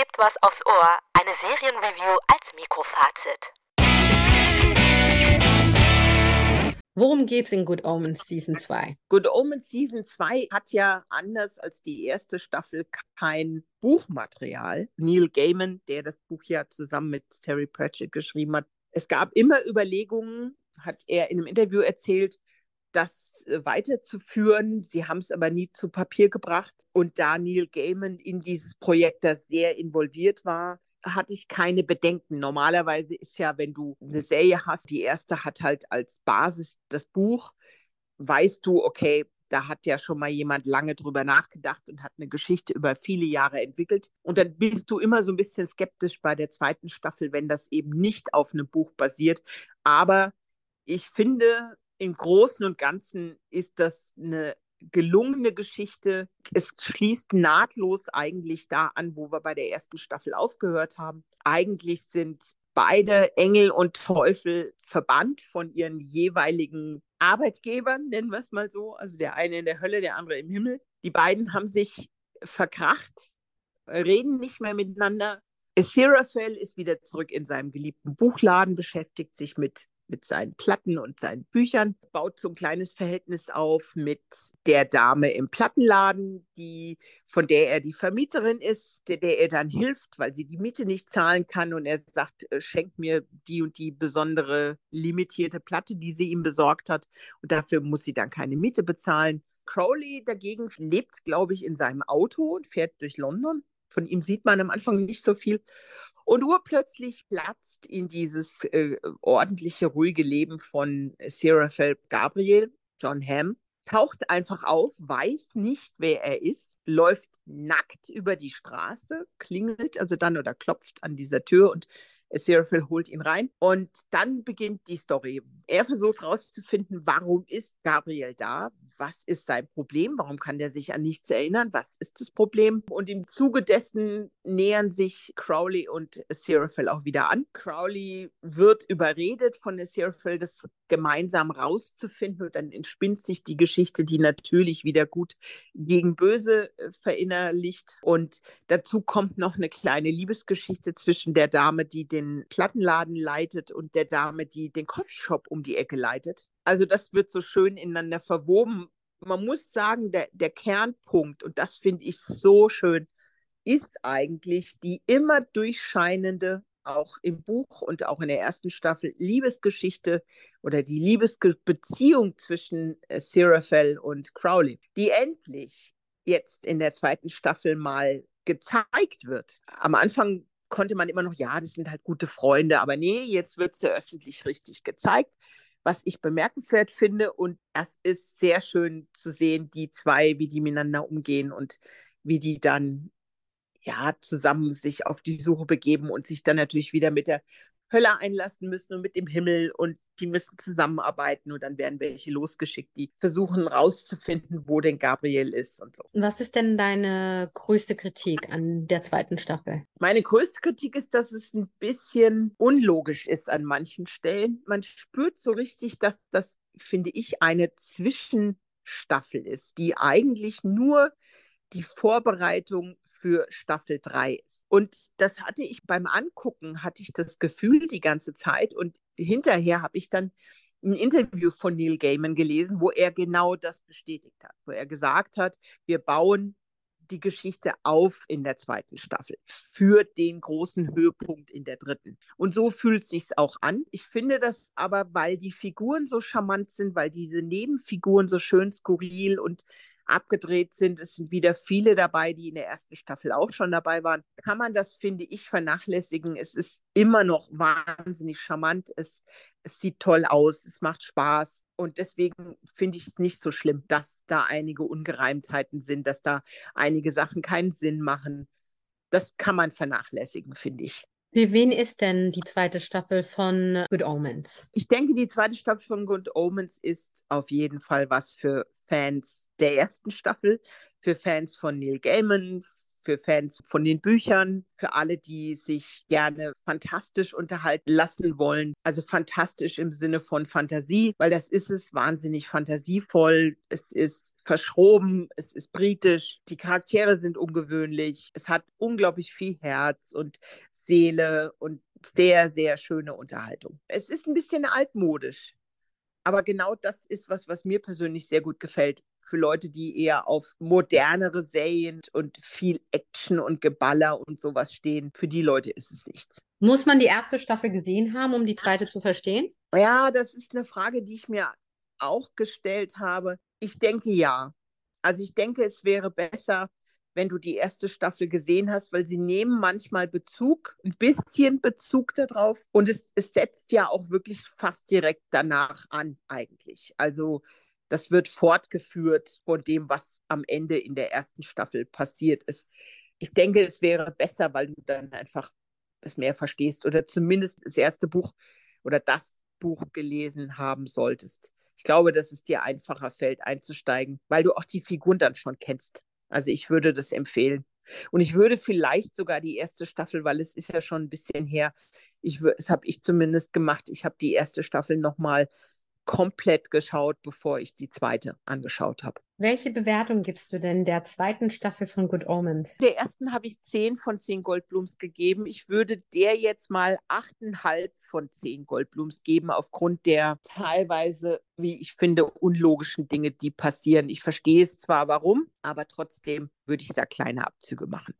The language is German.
gibt was aufs Ohr, eine Serienreview als Mikrofazit. Worum geht's in Good Omens Season 2? Good Omens Season 2 hat ja anders als die erste Staffel kein Buchmaterial. Neil Gaiman, der das Buch ja zusammen mit Terry Pratchett geschrieben hat, es gab immer Überlegungen, hat er in einem Interview erzählt, das äh, weiterzuführen. Sie haben es aber nie zu Papier gebracht. Und da Neil Gaiman in dieses Projekt da sehr involviert war, hatte ich keine Bedenken. Normalerweise ist ja, wenn du eine Serie hast, die erste hat halt als Basis das Buch, weißt du, okay, da hat ja schon mal jemand lange drüber nachgedacht und hat eine Geschichte über viele Jahre entwickelt. Und dann bist du immer so ein bisschen skeptisch bei der zweiten Staffel, wenn das eben nicht auf einem Buch basiert. Aber ich finde, im Großen und Ganzen ist das eine gelungene Geschichte. Es schließt nahtlos eigentlich da an, wo wir bei der ersten Staffel aufgehört haben. Eigentlich sind beide Engel und Teufel verbannt von ihren jeweiligen Arbeitgebern, nennen wir es mal so. Also der eine in der Hölle, der andere im Himmel. Die beiden haben sich verkracht, reden nicht mehr miteinander. Seraphel ist wieder zurück in seinem geliebten Buchladen, beschäftigt sich mit mit seinen Platten und seinen Büchern, baut so ein kleines Verhältnis auf mit der Dame im Plattenladen, die, von der er die Vermieterin ist, der, der er dann hilft, weil sie die Miete nicht zahlen kann und er sagt, äh, schenkt mir die und die besondere limitierte Platte, die sie ihm besorgt hat und dafür muss sie dann keine Miete bezahlen. Crowley dagegen lebt, glaube ich, in seinem Auto und fährt durch London. Von ihm sieht man am Anfang nicht so viel. Und urplötzlich platzt in dieses äh, ordentliche, ruhige Leben von Seraphel Gabriel, John Hamm, taucht einfach auf, weiß nicht, wer er ist, läuft nackt über die Straße, klingelt also dann oder klopft an dieser Tür und Seraphil holt ihn rein und dann beginnt die Story. Er versucht herauszufinden, warum ist Gabriel da? Was ist sein Problem? Warum kann der sich an nichts erinnern? Was ist das Problem? Und im Zuge dessen nähern sich Crowley und Seraphil auch wieder an. Crowley wird überredet von Seraphil, das gemeinsam rauszufinden und dann entspinnt sich die Geschichte, die natürlich wieder gut gegen böse äh, verinnerlicht. Und dazu kommt noch eine kleine Liebesgeschichte zwischen der Dame, die den Plattenladen leitet und der Dame, die den Coffeeshop um die Ecke leitet. Also das wird so schön ineinander verwoben. Man muss sagen, der, der Kernpunkt, und das finde ich so schön, ist eigentlich die immer durchscheinende, auch im Buch und auch in der ersten Staffel, Liebesgeschichte oder die Liebesbeziehung zwischen äh, Seraphel und Crowley, die endlich jetzt in der zweiten Staffel mal gezeigt wird. Am Anfang konnte man immer noch, ja, das sind halt gute Freunde, aber nee, jetzt wird es ja öffentlich richtig gezeigt, was ich bemerkenswert finde. Und es ist sehr schön zu sehen, die zwei, wie die miteinander umgehen und wie die dann ja zusammen sich auf die Suche begeben und sich dann natürlich wieder mit der Hölle einlassen müssen und mit dem Himmel und die müssen zusammenarbeiten und dann werden welche losgeschickt, die versuchen rauszufinden, wo denn Gabriel ist und so. Was ist denn deine größte Kritik an der zweiten Staffel? Meine größte Kritik ist, dass es ein bisschen unlogisch ist an manchen Stellen. Man spürt so richtig, dass das, finde ich, eine Zwischenstaffel ist, die eigentlich nur die Vorbereitung für Staffel 3 ist. Und das hatte ich beim Angucken, hatte ich das Gefühl die ganze Zeit. Und hinterher habe ich dann ein Interview von Neil Gaiman gelesen, wo er genau das bestätigt hat, wo er gesagt hat, wir bauen die Geschichte auf in der zweiten Staffel für den großen Höhepunkt in der dritten. Und so fühlt es sich auch an. Ich finde das aber, weil die Figuren so charmant sind, weil diese Nebenfiguren so schön skurril und abgedreht sind. Es sind wieder viele dabei, die in der ersten Staffel auch schon dabei waren. Kann man das, finde ich, vernachlässigen. Es ist immer noch wahnsinnig charmant. Es, es sieht toll aus. Es macht Spaß. Und deswegen finde ich es nicht so schlimm, dass da einige Ungereimtheiten sind, dass da einige Sachen keinen Sinn machen. Das kann man vernachlässigen, finde ich. Für wen ist denn die zweite Staffel von Good Omens? Ich denke, die zweite Staffel von Good Omens ist auf jeden Fall was für Fans der ersten Staffel, für Fans von Neil Gaiman, für Fans von den Büchern, für alle, die sich gerne fantastisch unterhalten lassen wollen. Also fantastisch im Sinne von Fantasie, weil das ist es, wahnsinnig fantasievoll. Es ist verschroben, es ist britisch, die Charaktere sind ungewöhnlich, es hat unglaublich viel Herz und Seele und sehr, sehr schöne Unterhaltung. Es ist ein bisschen altmodisch, aber genau das ist was, was mir persönlich sehr gut gefällt. Für Leute, die eher auf modernere Serien und viel Action und Geballer und sowas stehen, für die Leute ist es nichts. Muss man die erste Staffel gesehen haben, um die zweite zu verstehen? Ja, das ist eine Frage, die ich mir auch gestellt habe. Ich denke ja. Also ich denke, es wäre besser, wenn du die erste Staffel gesehen hast, weil sie nehmen manchmal Bezug, ein bisschen Bezug darauf und es, es setzt ja auch wirklich fast direkt danach an eigentlich. Also das wird fortgeführt von dem, was am Ende in der ersten Staffel passiert ist. Ich denke, es wäre besser, weil du dann einfach es mehr verstehst oder zumindest das erste Buch oder das Buch gelesen haben solltest. Ich glaube, dass es dir einfacher fällt, einzusteigen, weil du auch die Figuren dann schon kennst. Also ich würde das empfehlen. Und ich würde vielleicht sogar die erste Staffel, weil es ist ja schon ein bisschen her, ich, das habe ich zumindest gemacht, ich habe die erste Staffel nochmal komplett geschaut, bevor ich die zweite angeschaut habe. Welche Bewertung gibst du denn der zweiten Staffel von Good Omens? Der ersten habe ich 10 von 10 Goldblums gegeben. Ich würde der jetzt mal 8,5 von 10 Goldblums geben, aufgrund der teilweise, wie ich finde, unlogischen Dinge, die passieren. Ich verstehe es zwar warum, aber trotzdem würde ich da kleine Abzüge machen.